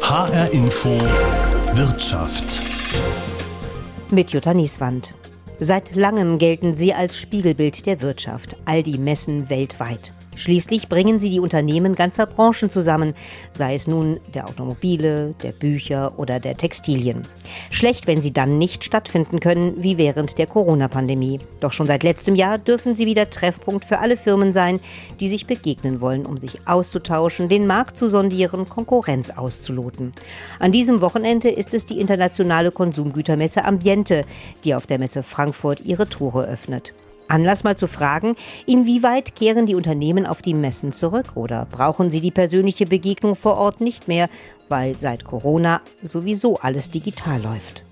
HR Info Wirtschaft. Mit Jutta Nieswand. Seit langem gelten sie als Spiegelbild der Wirtschaft, all die Messen weltweit. Schließlich bringen sie die Unternehmen ganzer Branchen zusammen, sei es nun der Automobile, der Bücher oder der Textilien. Schlecht, wenn sie dann nicht stattfinden können, wie während der Corona-Pandemie. Doch schon seit letztem Jahr dürfen sie wieder Treffpunkt für alle Firmen sein, die sich begegnen wollen, um sich auszutauschen, den Markt zu sondieren, Konkurrenz auszuloten. An diesem Wochenende ist es die internationale Konsumgütermesse Ambiente, die auf der Messe Frankfurt ihre Tore öffnet. Anlass mal zu fragen, inwieweit kehren die Unternehmen auf die Messen zurück oder brauchen sie die persönliche Begegnung vor Ort nicht mehr, weil seit Corona sowieso alles digital läuft.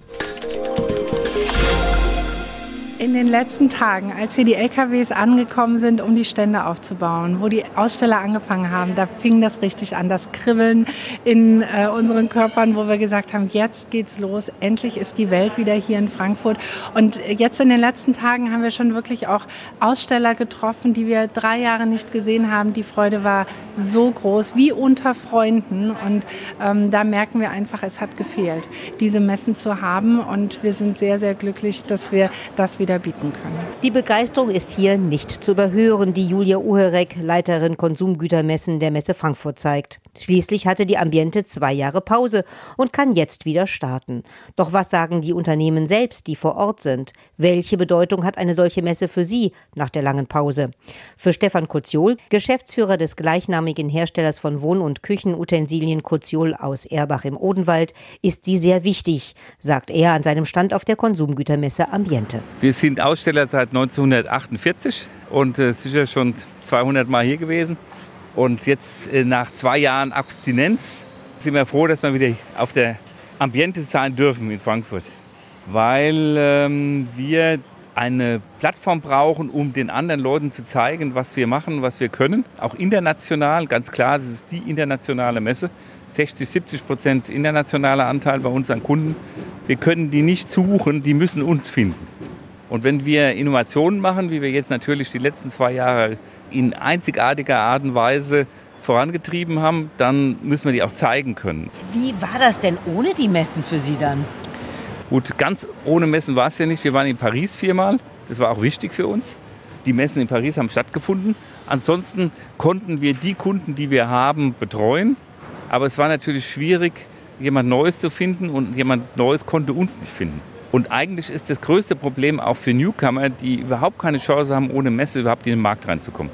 In den letzten Tagen, als hier die LKWs angekommen sind, um die Stände aufzubauen, wo die Aussteller angefangen haben, da fing das richtig an, das Kribbeln in äh, unseren Körpern, wo wir gesagt haben, jetzt geht's los, endlich ist die Welt wieder hier in Frankfurt. Und jetzt in den letzten Tagen haben wir schon wirklich auch Aussteller getroffen, die wir drei Jahre nicht gesehen haben. Die Freude war so groß, wie unter Freunden. Und ähm, da merken wir einfach, es hat gefehlt, diese Messen zu haben. Und wir sind sehr, sehr glücklich, dass wir das wieder wieder bieten können. Die Begeisterung ist hier nicht zu überhören, die Julia Uherek, Leiterin Konsumgütermessen der Messe Frankfurt zeigt. Schließlich hatte die Ambiente zwei Jahre Pause und kann jetzt wieder starten. Doch was sagen die Unternehmen selbst, die vor Ort sind? Welche Bedeutung hat eine solche Messe für sie nach der langen Pause? Für Stefan Kutziol, Geschäftsführer des gleichnamigen Herstellers von Wohn- und Küchenutensilien Kutziol aus Erbach im Odenwald, ist sie sehr wichtig, sagt er an seinem Stand auf der Konsumgütermesse Ambiente. Wir sind Aussteller seit 1948 und äh, sicher schon 200 Mal hier gewesen. Und jetzt äh, nach zwei Jahren Abstinenz sind wir froh, dass wir wieder auf der Ambiente sein dürfen in Frankfurt. Weil ähm, wir eine Plattform brauchen, um den anderen Leuten zu zeigen, was wir machen, was wir können. Auch international, ganz klar, das ist die internationale Messe. 60, 70 Prozent internationaler Anteil bei uns an Kunden. Wir können die nicht suchen, die müssen uns finden. Und wenn wir Innovationen machen, wie wir jetzt natürlich die letzten zwei Jahre in einzigartiger Art und Weise vorangetrieben haben, dann müssen wir die auch zeigen können. Wie war das denn ohne die Messen für Sie dann? Gut, ganz ohne Messen war es ja nicht. Wir waren in Paris viermal. Das war auch wichtig für uns. Die Messen in Paris haben stattgefunden. Ansonsten konnten wir die Kunden, die wir haben, betreuen. Aber es war natürlich schwierig, jemand Neues zu finden und jemand Neues konnte uns nicht finden. Und eigentlich ist das größte Problem auch für Newcomer, die überhaupt keine Chance haben, ohne Messe überhaupt in den Markt reinzukommen.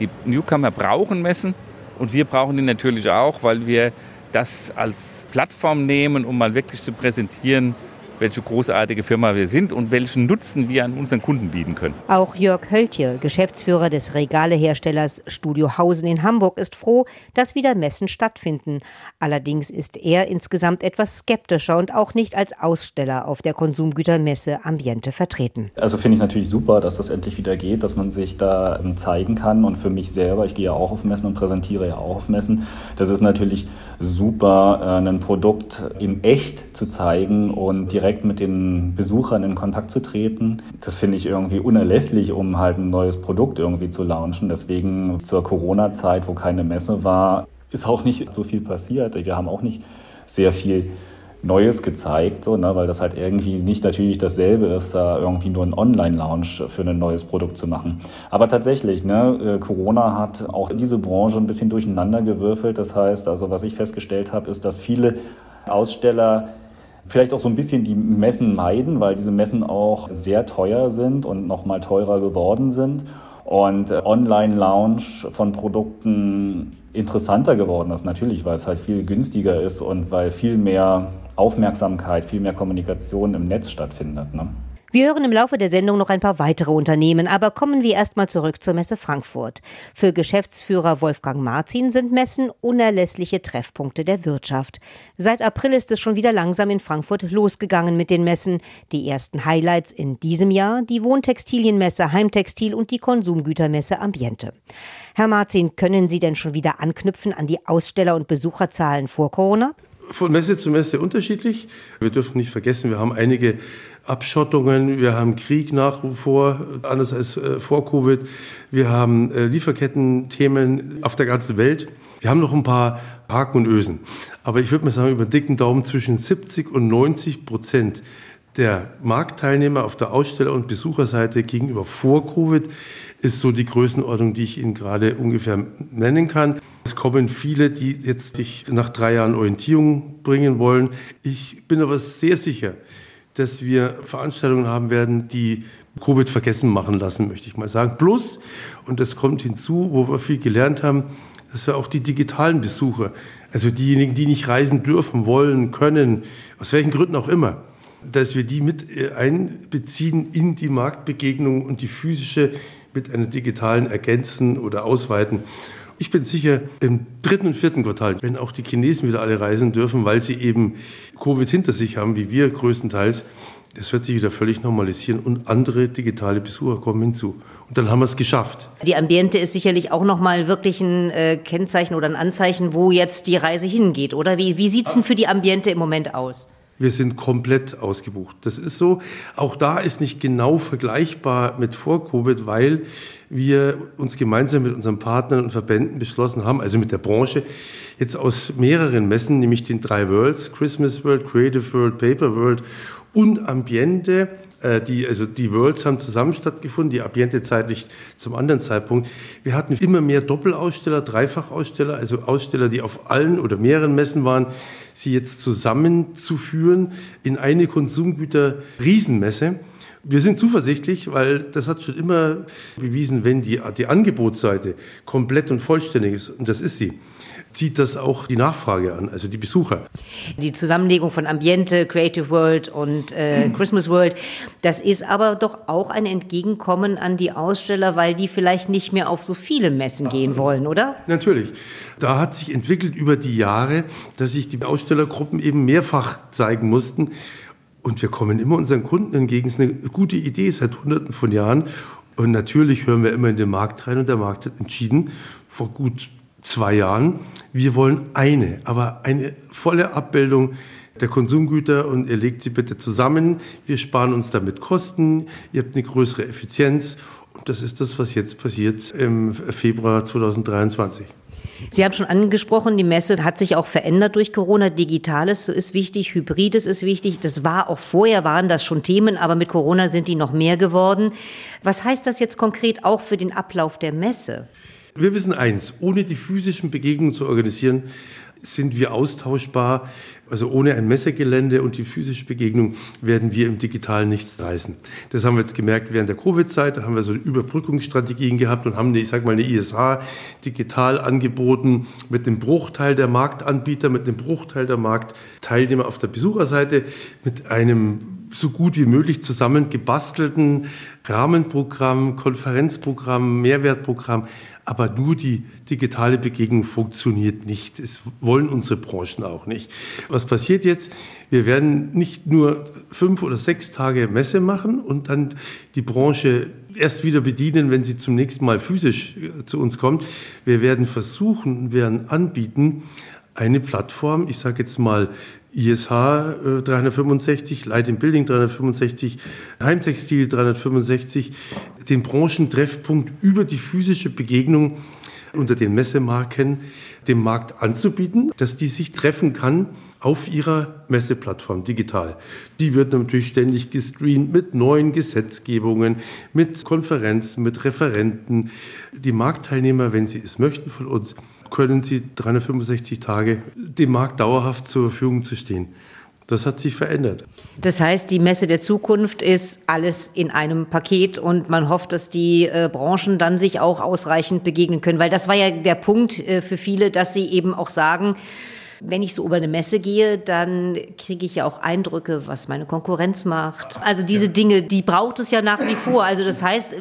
Die Newcomer brauchen Messen und wir brauchen die natürlich auch, weil wir das als Plattform nehmen, um mal wirklich zu präsentieren, welche großartige Firma wir sind und welchen Nutzen wir an unseren Kunden bieten können. Auch Jörg Höltje, Geschäftsführer des Regaleherstellers Studio Hausen in Hamburg, ist froh, dass wieder Messen stattfinden. Allerdings ist er insgesamt etwas skeptischer und auch nicht als Aussteller auf der Konsumgütermesse Ambiente vertreten. Also finde ich natürlich super, dass das endlich wieder geht, dass man sich da ähm, zeigen kann. Und für mich selber, ich gehe ja auch auf Messen und präsentiere ja auch auf Messen, das ist natürlich super, äh, ein Produkt in echt zu zeigen und direkt direkt mit den Besuchern in Kontakt zu treten. Das finde ich irgendwie unerlässlich, um halt ein neues Produkt irgendwie zu launchen. Deswegen zur Corona-Zeit, wo keine Messe war, ist auch nicht so viel passiert. Wir haben auch nicht sehr viel Neues gezeigt, so, ne, weil das halt irgendwie nicht natürlich dasselbe ist, da irgendwie nur einen Online-Launch für ein neues Produkt zu machen. Aber tatsächlich, ne, äh, Corona hat auch diese Branche ein bisschen durcheinander gewürfelt. Das heißt, also was ich festgestellt habe, ist, dass viele Aussteller Vielleicht auch so ein bisschen die Messen meiden, weil diese Messen auch sehr teuer sind und nochmal teurer geworden sind. Und äh, Online-Launch von Produkten interessanter geworden ist, natürlich, weil es halt viel günstiger ist und weil viel mehr Aufmerksamkeit, viel mehr Kommunikation im Netz stattfindet. Ne? Wir hören im Laufe der Sendung noch ein paar weitere Unternehmen, aber kommen wir erstmal zurück zur Messe Frankfurt. Für Geschäftsführer Wolfgang Marzin sind Messen unerlässliche Treffpunkte der Wirtschaft. Seit April ist es schon wieder langsam in Frankfurt losgegangen mit den Messen. Die ersten Highlights in diesem Jahr die Wohntextilienmesse Heimtextil und die Konsumgütermesse Ambiente. Herr Marzin, können Sie denn schon wieder anknüpfen an die Aussteller- und Besucherzahlen vor Corona? von Messe zu Messe unterschiedlich. Wir dürfen nicht vergessen, wir haben einige Abschottungen, wir haben Krieg nach wie vor, anders als äh, vor Covid. Wir haben äh, Lieferketten-Themen auf der ganzen Welt. Wir haben noch ein paar Haken und Ösen. Aber ich würde mal sagen, über den dicken Daumen zwischen 70 und 90 Prozent der Marktteilnehmer auf der Aussteller- und Besucherseite gegenüber vor Covid ist so die Größenordnung, die ich Ihnen gerade ungefähr nennen kann. Es kommen viele, die jetzt sich nach drei Jahren Orientierung bringen wollen. Ich bin aber sehr sicher, dass wir Veranstaltungen haben werden, die Covid vergessen machen lassen, möchte ich mal sagen. Plus, und das kommt hinzu, wo wir viel gelernt haben, dass wir auch die digitalen Besucher, also diejenigen, die nicht reisen dürfen, wollen, können, aus welchen Gründen auch immer, dass wir die mit äh, einbeziehen in die Marktbegegnung und die physische mit einer digitalen ergänzen oder ausweiten. Ich bin sicher, im dritten und vierten Quartal, wenn auch die Chinesen wieder alle reisen dürfen, weil sie eben Covid hinter sich haben, wie wir größtenteils, das wird sich wieder völlig normalisieren und andere digitale Besucher kommen hinzu. Und dann haben wir es geschafft. Die Ambiente ist sicherlich auch nochmal wirklich ein äh, Kennzeichen oder ein Anzeichen, wo jetzt die Reise hingeht, oder? Wie, wie sieht es denn für die Ambiente im Moment aus? Wir sind komplett ausgebucht. Das ist so. Auch da ist nicht genau vergleichbar mit vor Covid, weil wir uns gemeinsam mit unseren Partnern und Verbänden beschlossen haben, also mit der Branche, jetzt aus mehreren Messen, nämlich den drei Worlds, Christmas World, Creative World, Paper World und Ambiente, äh, die, also die Worlds haben zusammen stattgefunden, die Ambiente zeitlich zum anderen Zeitpunkt. Wir hatten immer mehr Doppelaussteller, Dreifachaussteller, also Aussteller, die auf allen oder mehreren Messen waren, sie jetzt zusammenzuführen in eine Konsumgüter-Riesenmesse. Wir sind zuversichtlich, weil das hat schon immer bewiesen, wenn die, die Angebotsseite komplett und vollständig ist, und das ist sie, zieht das auch die Nachfrage an, also die Besucher. Die Zusammenlegung von Ambiente, Creative World und äh, Christmas World, das ist aber doch auch ein Entgegenkommen an die Aussteller, weil die vielleicht nicht mehr auf so viele Messen gehen wollen, oder? Natürlich. Da hat sich entwickelt über die Jahre, dass sich die Ausstellergruppen eben mehrfach zeigen mussten. Und wir kommen immer unseren Kunden entgegen. Es ist eine gute Idee seit Hunderten von Jahren. Und natürlich hören wir immer in den Markt rein und der Markt hat entschieden, vor gut zwei Jahren, wir wollen eine, aber eine volle Abbildung der Konsumgüter und ihr legt sie bitte zusammen. Wir sparen uns damit Kosten, ihr habt eine größere Effizienz und das ist das, was jetzt passiert im Februar 2023. Sie haben schon angesprochen, die Messe hat sich auch verändert durch Corona. Digitales ist wichtig, Hybrides ist wichtig. Das war auch vorher, waren das schon Themen, aber mit Corona sind die noch mehr geworden. Was heißt das jetzt konkret auch für den Ablauf der Messe? Wir wissen eins, ohne die physischen Begegnungen zu organisieren, sind wir austauschbar. Also ohne ein Messegelände und die physische Begegnung werden wir im Digitalen nichts reißen. Das haben wir jetzt gemerkt während der Covid-Zeit. Da haben wir so Überbrückungsstrategien gehabt und haben, ich sag mal, eine ISH digital angeboten mit dem Bruchteil der Marktanbieter, mit dem Bruchteil der Marktteilnehmer auf der Besucherseite, mit einem so gut wie möglich zusammen gebastelten Rahmenprogramm, Konferenzprogramm, Mehrwertprogramm aber nur die digitale Begegnung funktioniert nicht. Es wollen unsere Branchen auch nicht. Was passiert jetzt? Wir werden nicht nur fünf oder sechs Tage Messe machen und dann die Branche erst wieder bedienen, wenn sie zum nächsten Mal physisch äh, zu uns kommt. Wir werden versuchen, werden anbieten, eine Plattform, ich sage jetzt mal ISH 365, äh, Light in Building 365, Heimtextil 365, den Branchentreffpunkt über die physische Begegnung unter den Messemarken dem Markt anzubieten, dass die sich treffen kann auf ihrer Messeplattform digital. Die wird natürlich ständig gestreamt mit neuen Gesetzgebungen, mit Konferenzen, mit Referenten. Die Marktteilnehmer, wenn sie es möchten von uns, können sie 365 Tage dem Markt dauerhaft zur Verfügung zu stehen. Das hat sich verändert. Das heißt, die Messe der Zukunft ist alles in einem Paket und man hofft, dass die äh, Branchen dann sich auch ausreichend begegnen können. Weil das war ja der Punkt äh, für viele, dass sie eben auch sagen, wenn ich so über eine Messe gehe, dann kriege ich ja auch Eindrücke, was meine Konkurrenz macht. Also diese Dinge, die braucht es ja nach wie vor. Also das heißt,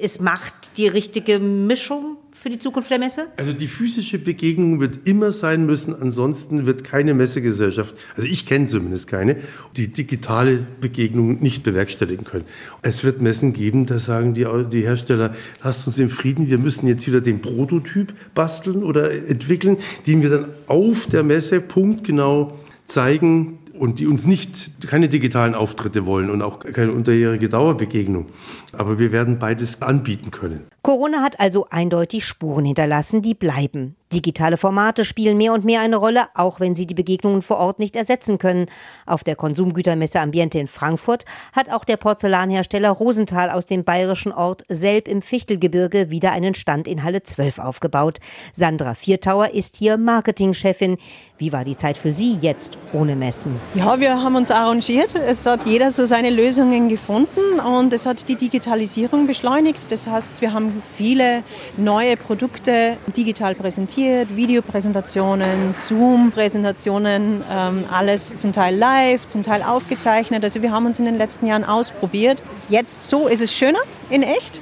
es macht die richtige Mischung für die Zukunft der Messe? Also die physische Begegnung wird immer sein müssen, ansonsten wird keine Messegesellschaft, also ich kenne zumindest keine, die digitale Begegnung nicht bewerkstelligen können. Es wird Messen geben, da sagen die, die Hersteller, lasst uns im Frieden, wir müssen jetzt wieder den Prototyp basteln oder entwickeln, den wir dann auf der Messe punktgenau zeigen und die uns nicht keine digitalen Auftritte wollen und auch keine unterjährige Dauerbegegnung. Aber wir werden beides anbieten können. Corona hat also eindeutig Spuren hinterlassen, die bleiben. Digitale Formate spielen mehr und mehr eine Rolle, auch wenn sie die Begegnungen vor Ort nicht ersetzen können. Auf der Konsumgütermesse Ambiente in Frankfurt hat auch der Porzellanhersteller Rosenthal aus dem bayerischen Ort Selb im Fichtelgebirge wieder einen Stand in Halle 12 aufgebaut. Sandra Viertauer ist hier Marketingchefin. Wie war die Zeit für Sie jetzt ohne Messen? Ja, wir haben uns arrangiert. Es hat jeder so seine Lösungen gefunden und es hat die Digitalisierung beschleunigt. Das heißt, wir haben viele neue Produkte digital präsentiert, Videopräsentationen, Zoom-Präsentationen, ähm, alles zum Teil live, zum Teil aufgezeichnet. Also wir haben uns in den letzten Jahren ausprobiert. Jetzt so ist es schöner in echt.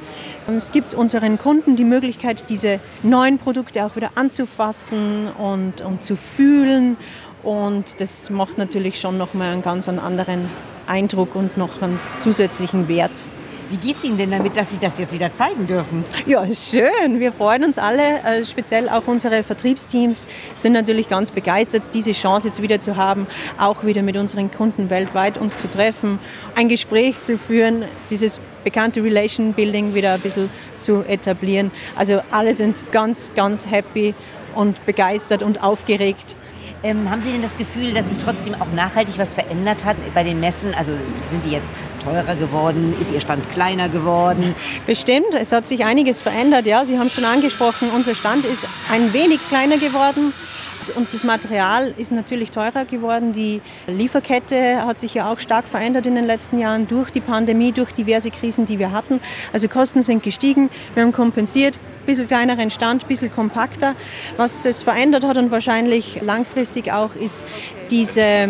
Es gibt unseren Kunden die Möglichkeit, diese neuen Produkte auch wieder anzufassen und, und zu fühlen. Und das macht natürlich schon nochmal einen ganz anderen Eindruck und noch einen zusätzlichen Wert. Wie geht es Ihnen denn damit, dass Sie das jetzt wieder zeigen dürfen? Ja, schön. Wir freuen uns alle. Äh, speziell auch unsere Vertriebsteams sind natürlich ganz begeistert, diese Chance jetzt wieder zu haben, auch wieder mit unseren Kunden weltweit uns zu treffen, ein Gespräch zu führen, dieses bekannte Relation Building wieder ein bisschen zu etablieren. Also alle sind ganz, ganz happy und begeistert und aufgeregt. Ähm, haben Sie denn das Gefühl, dass sich trotzdem auch nachhaltig was verändert hat bei den Messen? Also sind die jetzt teurer geworden? Ist Ihr Stand kleiner geworden? Bestimmt, es hat sich einiges verändert. Ja, Sie haben schon angesprochen, unser Stand ist ein wenig kleiner geworden. Und das Material ist natürlich teurer geworden. Die Lieferkette hat sich ja auch stark verändert in den letzten Jahren durch die Pandemie, durch diverse Krisen, die wir hatten. Also Kosten sind gestiegen, wir haben kompensiert, bisschen kleineren Stand, ein bisschen kompakter. Was es verändert hat und wahrscheinlich langfristig auch ist diese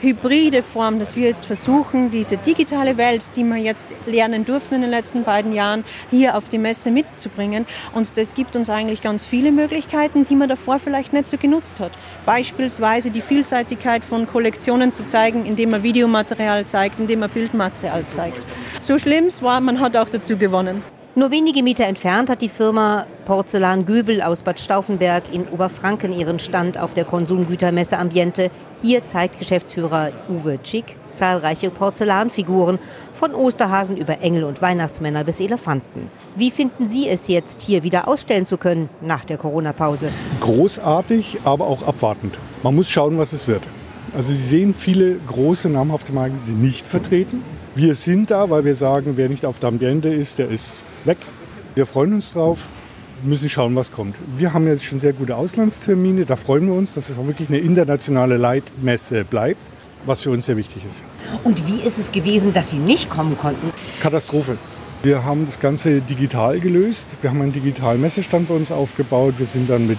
hybride Form, dass wir jetzt versuchen, diese digitale Welt, die wir jetzt lernen durften in den letzten beiden Jahren, hier auf die Messe mitzubringen. Und das gibt uns eigentlich ganz viele Möglichkeiten, die man davor vielleicht nicht so genutzt hat. Beispielsweise die Vielseitigkeit von Kollektionen zu zeigen, indem man Videomaterial zeigt, indem man Bildmaterial zeigt. So schlimm es war, man hat auch dazu gewonnen. Nur wenige Meter entfernt hat die Firma Porzellan Göbel aus Bad Stauffenberg in Oberfranken ihren Stand auf der Konsumgütermesse Ambiente. Hier zeigt Geschäftsführer Uwe Tschick zahlreiche Porzellanfiguren, von Osterhasen über Engel und Weihnachtsmänner bis Elefanten. Wie finden Sie es jetzt, hier wieder ausstellen zu können nach der Corona-Pause? Großartig, aber auch abwartend. Man muss schauen, was es wird. Also Sie sehen viele große namhafte Marken, die sind nicht vertreten. Wir sind da, weil wir sagen, wer nicht auf der Ambiente ist, der ist weg. Wir freuen uns drauf, müssen schauen, was kommt. Wir haben jetzt schon sehr gute Auslandstermine, da freuen wir uns, dass es auch wirklich eine internationale Leitmesse bleibt, was für uns sehr wichtig ist. Und wie ist es gewesen, dass Sie nicht kommen konnten? Katastrophe. Wir haben das Ganze digital gelöst. Wir haben einen digitalen Messestand bei uns aufgebaut. Wir sind dann mit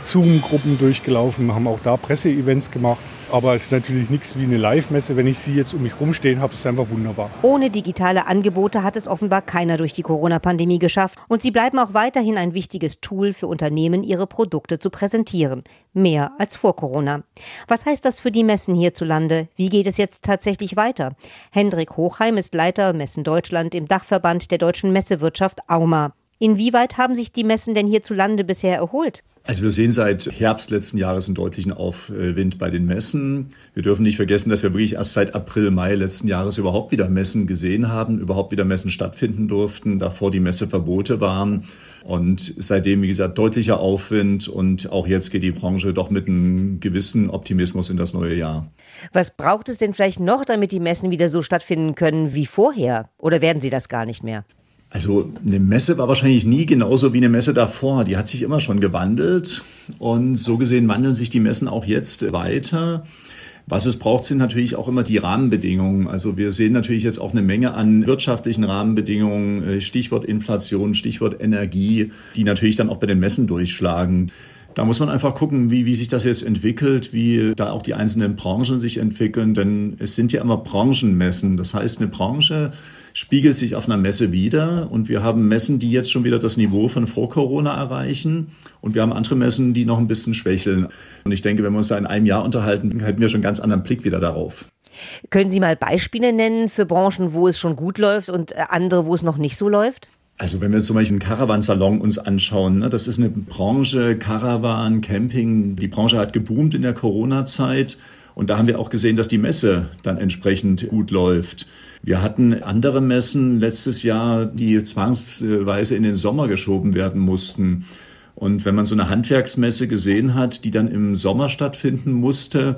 Zoom-Gruppen durchgelaufen, haben auch da Presseevents gemacht. Aber es ist natürlich nichts wie eine Live-Messe. Wenn ich sie jetzt um mich rumstehen habe, ist es einfach wunderbar. Ohne digitale Angebote hat es offenbar keiner durch die Corona-Pandemie geschafft. Und sie bleiben auch weiterhin ein wichtiges Tool für Unternehmen, ihre Produkte zu präsentieren. Mehr als vor Corona. Was heißt das für die Messen hierzulande? Wie geht es jetzt tatsächlich weiter? Hendrik Hochheim ist Leiter Messen Deutschland im Dachverband der deutschen Messewirtschaft AUMA. Inwieweit haben sich die Messen denn hierzulande bisher erholt? Also wir sehen seit Herbst letzten Jahres einen deutlichen Aufwind bei den Messen. Wir dürfen nicht vergessen, dass wir wirklich erst seit April, Mai letzten Jahres überhaupt wieder Messen gesehen haben, überhaupt wieder Messen stattfinden durften, davor die Messeverbote waren. Und seitdem, wie gesagt, deutlicher Aufwind und auch jetzt geht die Branche doch mit einem gewissen Optimismus in das neue Jahr. Was braucht es denn vielleicht noch, damit die Messen wieder so stattfinden können wie vorher? Oder werden sie das gar nicht mehr? Also eine Messe war wahrscheinlich nie genauso wie eine Messe davor. Die hat sich immer schon gewandelt und so gesehen wandeln sich die Messen auch jetzt weiter. Was es braucht, sind natürlich auch immer die Rahmenbedingungen. Also wir sehen natürlich jetzt auch eine Menge an wirtschaftlichen Rahmenbedingungen, äh, Stichwort Inflation, Stichwort Energie, die natürlich dann auch bei den Messen durchschlagen. Da muss man einfach gucken, wie, wie sich das jetzt entwickelt, wie da auch die einzelnen Branchen sich entwickeln, denn es sind ja immer Branchenmessen. Das heißt, eine Branche spiegelt sich auf einer Messe wieder und wir haben Messen, die jetzt schon wieder das Niveau von vor Corona erreichen und wir haben andere Messen, die noch ein bisschen schwächeln. Und ich denke, wenn wir uns da in einem Jahr unterhalten, hätten wir schon einen ganz anderen Blick wieder darauf. Können Sie mal Beispiele nennen für Branchen, wo es schon gut läuft und andere, wo es noch nicht so läuft? Also wenn wir zum Beispiel einen Caravansalon uns anschauen, ne, das ist eine Branche, Caravan, Camping, die Branche hat geboomt in der Corona-Zeit und da haben wir auch gesehen, dass die Messe dann entsprechend gut läuft. Wir hatten andere Messen letztes Jahr, die zwangsweise in den Sommer geschoben werden mussten. Und wenn man so eine Handwerksmesse gesehen hat, die dann im Sommer stattfinden musste,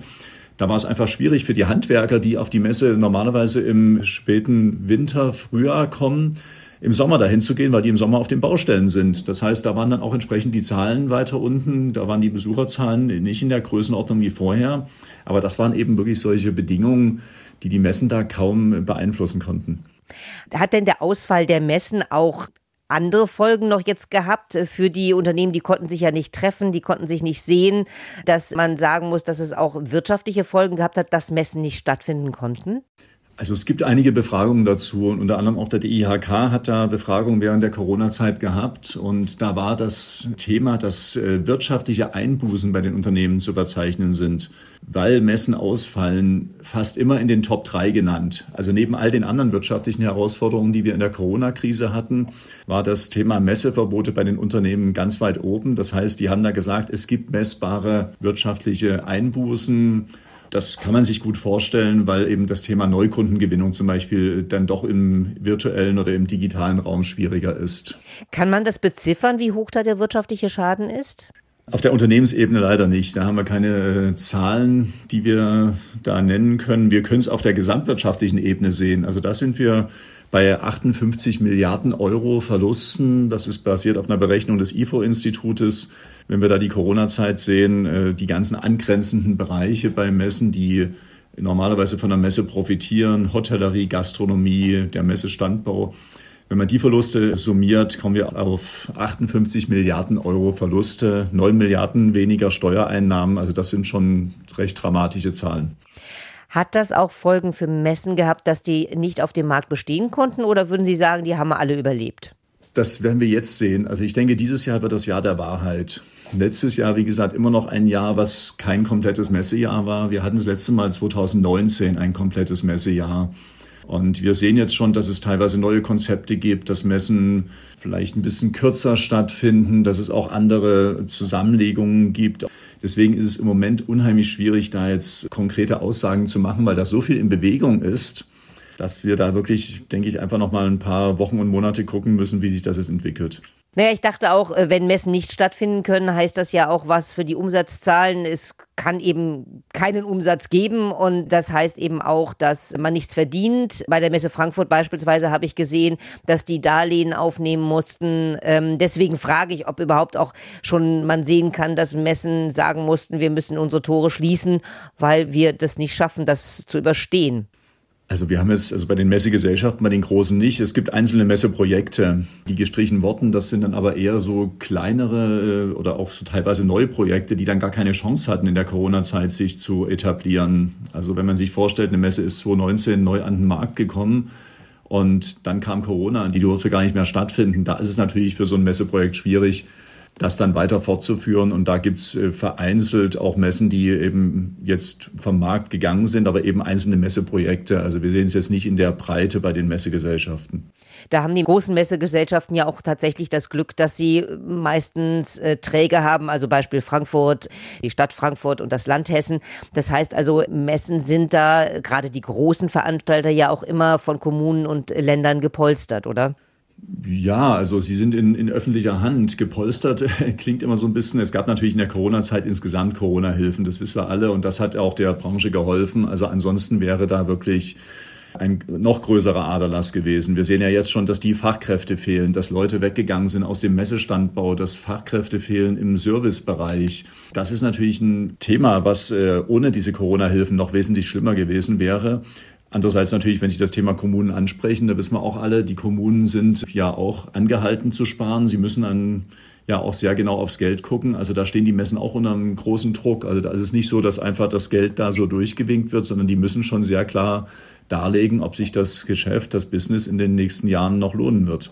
da war es einfach schwierig für die Handwerker, die auf die Messe normalerweise im späten Winter, Frühjahr kommen, im Sommer dahin zu gehen, weil die im Sommer auf den Baustellen sind. Das heißt, da waren dann auch entsprechend die Zahlen weiter unten. Da waren die Besucherzahlen nicht in der Größenordnung wie vorher. Aber das waren eben wirklich solche Bedingungen, die die Messen da kaum beeinflussen konnten. Hat denn der Ausfall der Messen auch andere Folgen noch jetzt gehabt für die Unternehmen, die konnten sich ja nicht treffen, die konnten sich nicht sehen, dass man sagen muss, dass es auch wirtschaftliche Folgen gehabt hat, dass Messen nicht stattfinden konnten? Also es gibt einige Befragungen dazu und unter anderem auch der DIHK hat da Befragungen während der Corona-Zeit gehabt und da war das Thema, dass äh, wirtschaftliche Einbußen bei den Unternehmen zu verzeichnen sind, weil Messen ausfallen, fast immer in den Top 3 genannt. Also neben all den anderen wirtschaftlichen Herausforderungen, die wir in der Corona-Krise hatten, war das Thema Messeverbote bei den Unternehmen ganz weit oben. Das heißt, die haben da gesagt, es gibt messbare wirtschaftliche Einbußen das kann man sich gut vorstellen, weil eben das Thema Neukundengewinnung zum Beispiel dann doch im virtuellen oder im digitalen Raum schwieriger ist. Kann man das beziffern, wie hoch da der wirtschaftliche Schaden ist? Auf der Unternehmensebene leider nicht. Da haben wir keine äh, Zahlen, die wir da nennen können. Wir können es auf der gesamtwirtschaftlichen Ebene sehen. Also da sind wir bei 58 Milliarden Euro Verlusten. Das ist basiert auf einer Berechnung des IFO-Institutes. Wenn wir da die Corona-Zeit sehen, äh, die ganzen angrenzenden Bereiche bei Messen, die normalerweise von der Messe profitieren, Hotellerie, Gastronomie, der Messestandbau. Wenn man die Verluste summiert, kommen wir auf 58 Milliarden Euro Verluste, 9 Milliarden weniger Steuereinnahmen. Also das sind schon recht dramatische Zahlen. Hat das auch Folgen für Messen gehabt, dass die nicht auf dem Markt bestehen konnten oder würden Sie sagen, die haben alle überlebt? Das werden wir jetzt sehen. Also ich denke, dieses Jahr wird das Jahr der Wahrheit. Letztes Jahr, wie gesagt, immer noch ein Jahr, was kein komplettes Messejahr war. Wir hatten das letzte Mal 2019 ein komplettes Messejahr. Und wir sehen jetzt schon, dass es teilweise neue Konzepte gibt, dass Messen vielleicht ein bisschen kürzer stattfinden, dass es auch andere Zusammenlegungen gibt. Deswegen ist es im Moment unheimlich schwierig, da jetzt konkrete Aussagen zu machen, weil da so viel in Bewegung ist, dass wir da wirklich, denke ich, einfach noch mal ein paar Wochen und Monate gucken müssen, wie sich das jetzt entwickelt. Naja, ich dachte auch, äh, wenn Messen nicht stattfinden können, heißt das ja auch was für die Umsatzzahlen. Es kann eben keinen Umsatz geben und das heißt eben auch, dass man nichts verdient. Bei der Messe Frankfurt beispielsweise habe ich gesehen, dass die Darlehen aufnehmen mussten. Ähm, deswegen frage ich, ob überhaupt auch schon man sehen kann, dass Messen sagen mussten, wir müssen unsere Tore schließen, weil wir das nicht schaffen, das zu überstehen. Also wir haben jetzt, also bei den Messegesellschaften, bei den großen nicht. Es gibt einzelne Messeprojekte, die gestrichen wurden. Das sind dann aber eher so kleinere äh, oder auch teilweise neue Projekte, die dann gar keine Chance hatten in der Corona-Zeit sich zu etablieren. Also wenn man sich vorstellt, eine Messe ist 2019 neu an den Markt gekommen und dann kam Corona, die durfte gar nicht mehr stattfinden. Da ist es natürlich für so ein Messeprojekt schwierig, das dann weiter fortzuführen. Und da gibt's äh, vereinzelt auch Messen, die eben jetzt vom Markt gegangen sind, aber eben einzelne Messeprojekte. Also wir sehen es jetzt nicht in der Breite bei den Messegesellschaften. Da haben die großen Messegesellschaften ja auch tatsächlich das Glück, dass sie meistens äh, Träger haben, also Beispiel Frankfurt, die Stadt Frankfurt und das Land Hessen. Das heißt also, Messen sind da, gerade die großen Veranstalter, ja auch immer von Kommunen und Ländern gepolstert, oder? Ja, also sie sind in, in öffentlicher Hand gepolstert. Klingt immer so ein bisschen. Es gab natürlich in der Corona-Zeit insgesamt Corona-Hilfen, das wissen wir alle. Und das hat auch der Branche geholfen. Also ansonsten wäre da wirklich ein noch größerer Aderlass gewesen. Wir sehen ja jetzt schon, dass die Fachkräfte fehlen, dass Leute weggegangen sind aus dem Messestandbau, dass Fachkräfte fehlen im Servicebereich. Das ist natürlich ein Thema, was äh, ohne diese Corona-Hilfen noch wesentlich schlimmer gewesen wäre. Andererseits natürlich, wenn Sie das Thema Kommunen ansprechen, da wissen wir auch alle, die Kommunen sind ja auch angehalten zu sparen. Sie müssen dann ja auch sehr genau aufs Geld gucken. Also da stehen die Messen auch unter einem großen Druck. Also da ist es nicht so, dass einfach das Geld da so durchgewinkt wird, sondern die müssen schon sehr klar darlegen, ob sich das Geschäft, das Business in den nächsten Jahren noch lohnen wird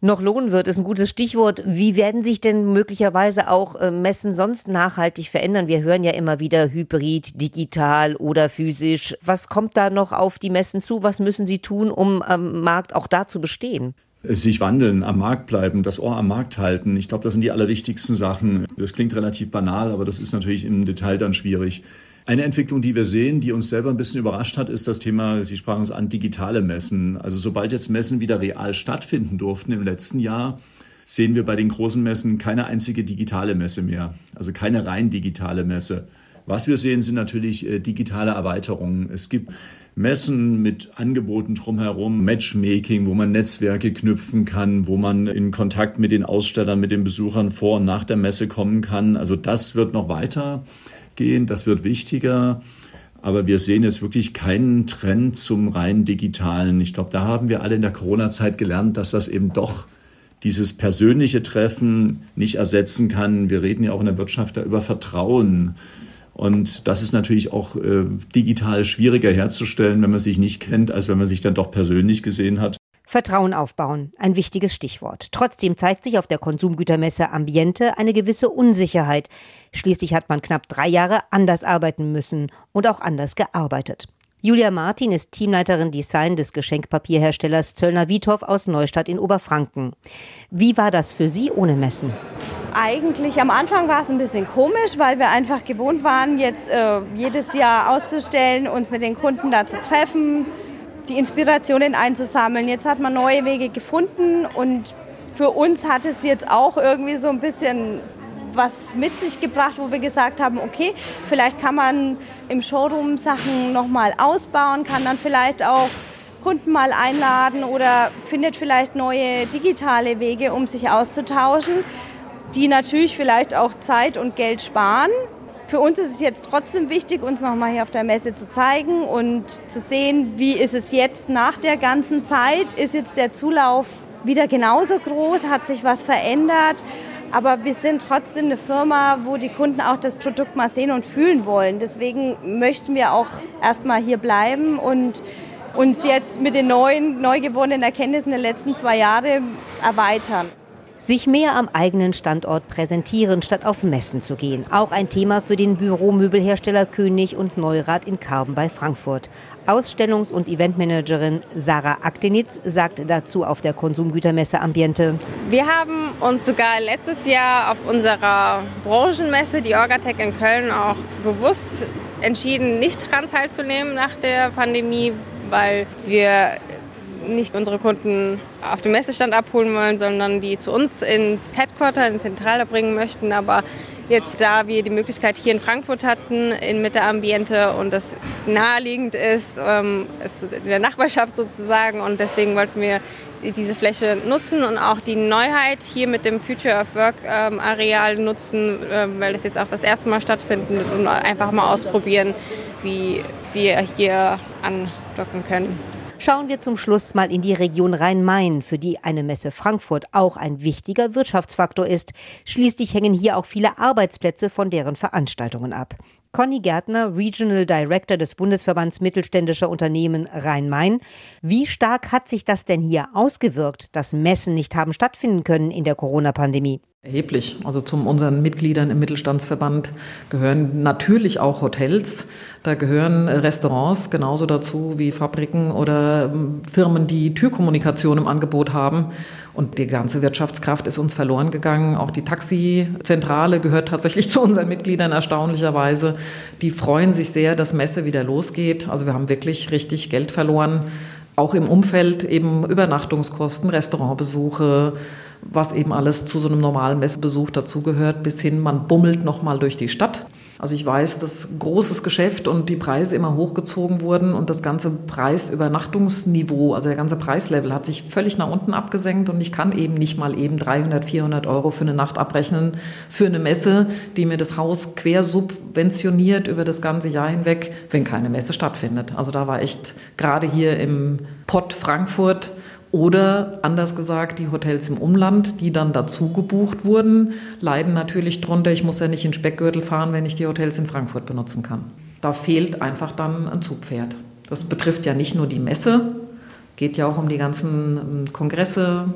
noch lohnen wird, ist ein gutes Stichwort. Wie werden sich denn möglicherweise auch äh, Messen sonst nachhaltig verändern? Wir hören ja immer wieder hybrid, digital oder physisch. Was kommt da noch auf die Messen zu? Was müssen sie tun, um am Markt auch da zu bestehen? sich wandeln, am Markt bleiben, das Ohr am Markt halten. Ich glaube, das sind die allerwichtigsten Sachen. Das klingt relativ banal, aber das ist natürlich im Detail dann schwierig. Eine Entwicklung, die wir sehen, die uns selber ein bisschen überrascht hat, ist das Thema, Sie sprachen es an, digitale Messen. Also sobald jetzt Messen wieder real stattfinden durften im letzten Jahr, sehen wir bei den großen Messen keine einzige digitale Messe mehr. Also keine rein digitale Messe. Was wir sehen, sind natürlich äh, digitale Erweiterungen. Es gibt Messen mit Angeboten drumherum, Matchmaking, wo man Netzwerke knüpfen kann, wo man in Kontakt mit den Ausstellern, mit den Besuchern vor und nach der Messe kommen kann. Also das wird noch weiter gehen, das wird wichtiger. Aber wir sehen jetzt wirklich keinen Trend zum rein digitalen. Ich glaube, da haben wir alle in der Corona-Zeit gelernt, dass das eben doch dieses persönliche Treffen nicht ersetzen kann. Wir reden ja auch in der Wirtschaft da über Vertrauen. Und das ist natürlich auch äh, digital schwieriger herzustellen, wenn man sich nicht kennt, als wenn man sich dann doch persönlich gesehen hat. Vertrauen aufbauen, ein wichtiges Stichwort. Trotzdem zeigt sich auf der Konsumgütermesse Ambiente eine gewisse Unsicherheit. Schließlich hat man knapp drei Jahre anders arbeiten müssen und auch anders gearbeitet. Julia Martin ist Teamleiterin Design des Geschenkpapierherstellers Zöllner Wiethoff aus Neustadt in Oberfranken. Wie war das für Sie ohne Messen? Eigentlich am Anfang war es ein bisschen komisch, weil wir einfach gewohnt waren, jetzt äh, jedes Jahr auszustellen, uns mit den Kunden da zu treffen, die Inspirationen einzusammeln. Jetzt hat man neue Wege gefunden und für uns hat es jetzt auch irgendwie so ein bisschen was mit sich gebracht, wo wir gesagt haben, okay, vielleicht kann man im Showroom Sachen nochmal ausbauen, kann dann vielleicht auch Kunden mal einladen oder findet vielleicht neue digitale Wege, um sich auszutauschen, die natürlich vielleicht auch Zeit und Geld sparen. Für uns ist es jetzt trotzdem wichtig, uns nochmal hier auf der Messe zu zeigen und zu sehen, wie ist es jetzt nach der ganzen Zeit. Ist jetzt der Zulauf wieder genauso groß? Hat sich was verändert? Aber wir sind trotzdem eine Firma, wo die Kunden auch das Produkt mal sehen und fühlen wollen. Deswegen möchten wir auch erstmal hier bleiben und uns jetzt mit den neuen, neu gewonnenen Erkenntnissen der letzten zwei Jahre erweitern. Sich mehr am eigenen Standort präsentieren, statt auf Messen zu gehen. Auch ein Thema für den Büromöbelhersteller König und Neurath in Karben bei Frankfurt. Ausstellungs- und Eventmanagerin Sarah Aktenitz sagt dazu auf der Konsumgütermesse Ambiente. Wir haben uns sogar letztes Jahr auf unserer Branchenmesse, die Orgatec in Köln, auch bewusst entschieden, nicht daran teilzunehmen nach der Pandemie, weil wir nicht unsere Kunden auf dem Messestand abholen wollen, sondern die zu uns ins Headquarter, ins Zentrale bringen möchten. Aber jetzt, da wir die Möglichkeit hier in Frankfurt hatten, in Mitte Ambiente und das naheliegend ist, ähm, ist in der Nachbarschaft sozusagen und deswegen wollten wir diese Fläche nutzen und auch die Neuheit hier mit dem Future of Work ähm, Areal nutzen, äh, weil das jetzt auch das erste Mal stattfindet und einfach mal ausprobieren, wie wir hier andocken können. Schauen wir zum Schluss mal in die Region Rhein-Main, für die eine Messe Frankfurt auch ein wichtiger Wirtschaftsfaktor ist. Schließlich hängen hier auch viele Arbeitsplätze von deren Veranstaltungen ab. Conny Gärtner, Regional Director des Bundesverbands Mittelständischer Unternehmen Rhein-Main. Wie stark hat sich das denn hier ausgewirkt, dass Messen nicht haben stattfinden können in der Corona-Pandemie? Erheblich. Also zu unseren Mitgliedern im Mittelstandsverband gehören natürlich auch Hotels. Da gehören Restaurants genauso dazu wie Fabriken oder ähm, Firmen, die Türkommunikation im Angebot haben. Und die ganze Wirtschaftskraft ist uns verloren gegangen. Auch die Taxizentrale gehört tatsächlich zu unseren Mitgliedern erstaunlicherweise. Die freuen sich sehr, dass Messe wieder losgeht. Also wir haben wirklich richtig Geld verloren. Auch im Umfeld eben Übernachtungskosten, Restaurantbesuche, was eben alles zu so einem normalen Messebesuch dazugehört, bis hin, man bummelt nochmal durch die Stadt. Also ich weiß, dass großes Geschäft und die Preise immer hochgezogen wurden und das ganze Preisübernachtungsniveau, also der ganze Preislevel hat sich völlig nach unten abgesenkt und ich kann eben nicht mal eben 300, 400 Euro für eine Nacht abrechnen für eine Messe, die mir das Haus quer subventioniert über das ganze Jahr hinweg, wenn keine Messe stattfindet. Also da war echt gerade hier im Pott Frankfurt oder anders gesagt, die Hotels im Umland, die dann dazu gebucht wurden, leiden natürlich drunter. Ich muss ja nicht in Speckgürtel fahren, wenn ich die Hotels in Frankfurt benutzen kann. Da fehlt einfach dann ein Zugpferd. Das betrifft ja nicht nur die Messe, geht ja auch um die ganzen ähm, Kongresse,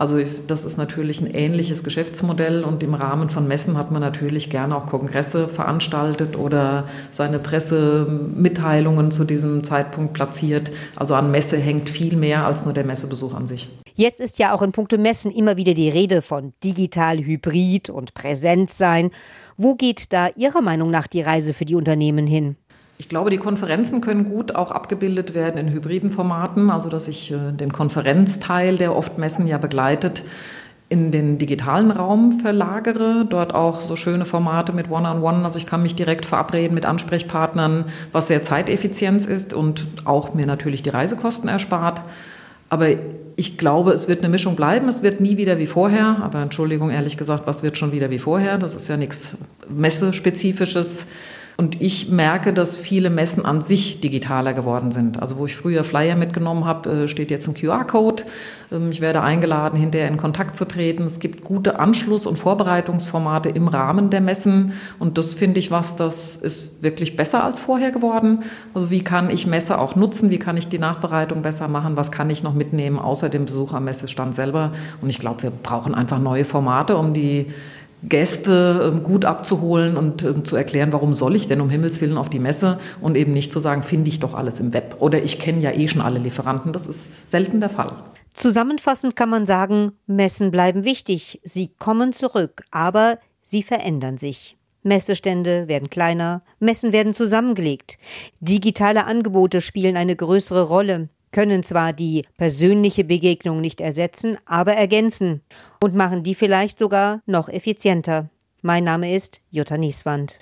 also das ist natürlich ein ähnliches Geschäftsmodell und im Rahmen von Messen hat man natürlich gerne auch Kongresse veranstaltet oder seine Pressemitteilungen zu diesem Zeitpunkt platziert. Also an Messe hängt viel mehr als nur der Messebesuch an sich. Jetzt ist ja auch in puncto Messen immer wieder die Rede von digital, hybrid und präsent sein. Wo geht da Ihrer Meinung nach die Reise für die Unternehmen hin? Ich glaube, die Konferenzen können gut auch abgebildet werden in hybriden Formaten, also dass ich äh, den Konferenzteil, der oft Messen ja begleitet, in den digitalen Raum verlagere, dort auch so schöne Formate mit One-on-One, -on -One. also ich kann mich direkt verabreden mit Ansprechpartnern, was sehr Zeiteffizienz ist und auch mir natürlich die Reisekosten erspart. Aber ich glaube, es wird eine Mischung bleiben. Es wird nie wieder wie vorher. Aber Entschuldigung, ehrlich gesagt, was wird schon wieder wie vorher? Das ist ja nichts Messespezifisches. Und ich merke, dass viele Messen an sich digitaler geworden sind. Also wo ich früher Flyer mitgenommen habe, äh, steht jetzt ein QR-Code. Ähm, ich werde eingeladen, hinterher in Kontakt zu treten. Es gibt gute Anschluss- und Vorbereitungsformate im Rahmen der Messen. Und das finde ich was, das ist wirklich besser als vorher geworden. Also wie kann ich Messe auch nutzen? Wie kann ich die Nachbereitung besser machen? Was kann ich noch mitnehmen außer dem Besuch am Messestand selber? Und ich glaube, wir brauchen einfach neue Formate, um die Gäste ähm, gut abzuholen und ähm, zu erklären, warum soll ich denn um Himmels Willen auf die Messe und eben nicht zu sagen, finde ich doch alles im Web oder ich kenne ja eh schon alle Lieferanten. Das ist selten der Fall. Zusammenfassend kann man sagen, Messen bleiben wichtig, sie kommen zurück, aber sie verändern sich. Messestände werden kleiner, Messen werden zusammengelegt, digitale Angebote spielen eine größere Rolle können zwar die persönliche Begegnung nicht ersetzen, aber ergänzen und machen die vielleicht sogar noch effizienter. Mein Name ist Jutta Nieswand.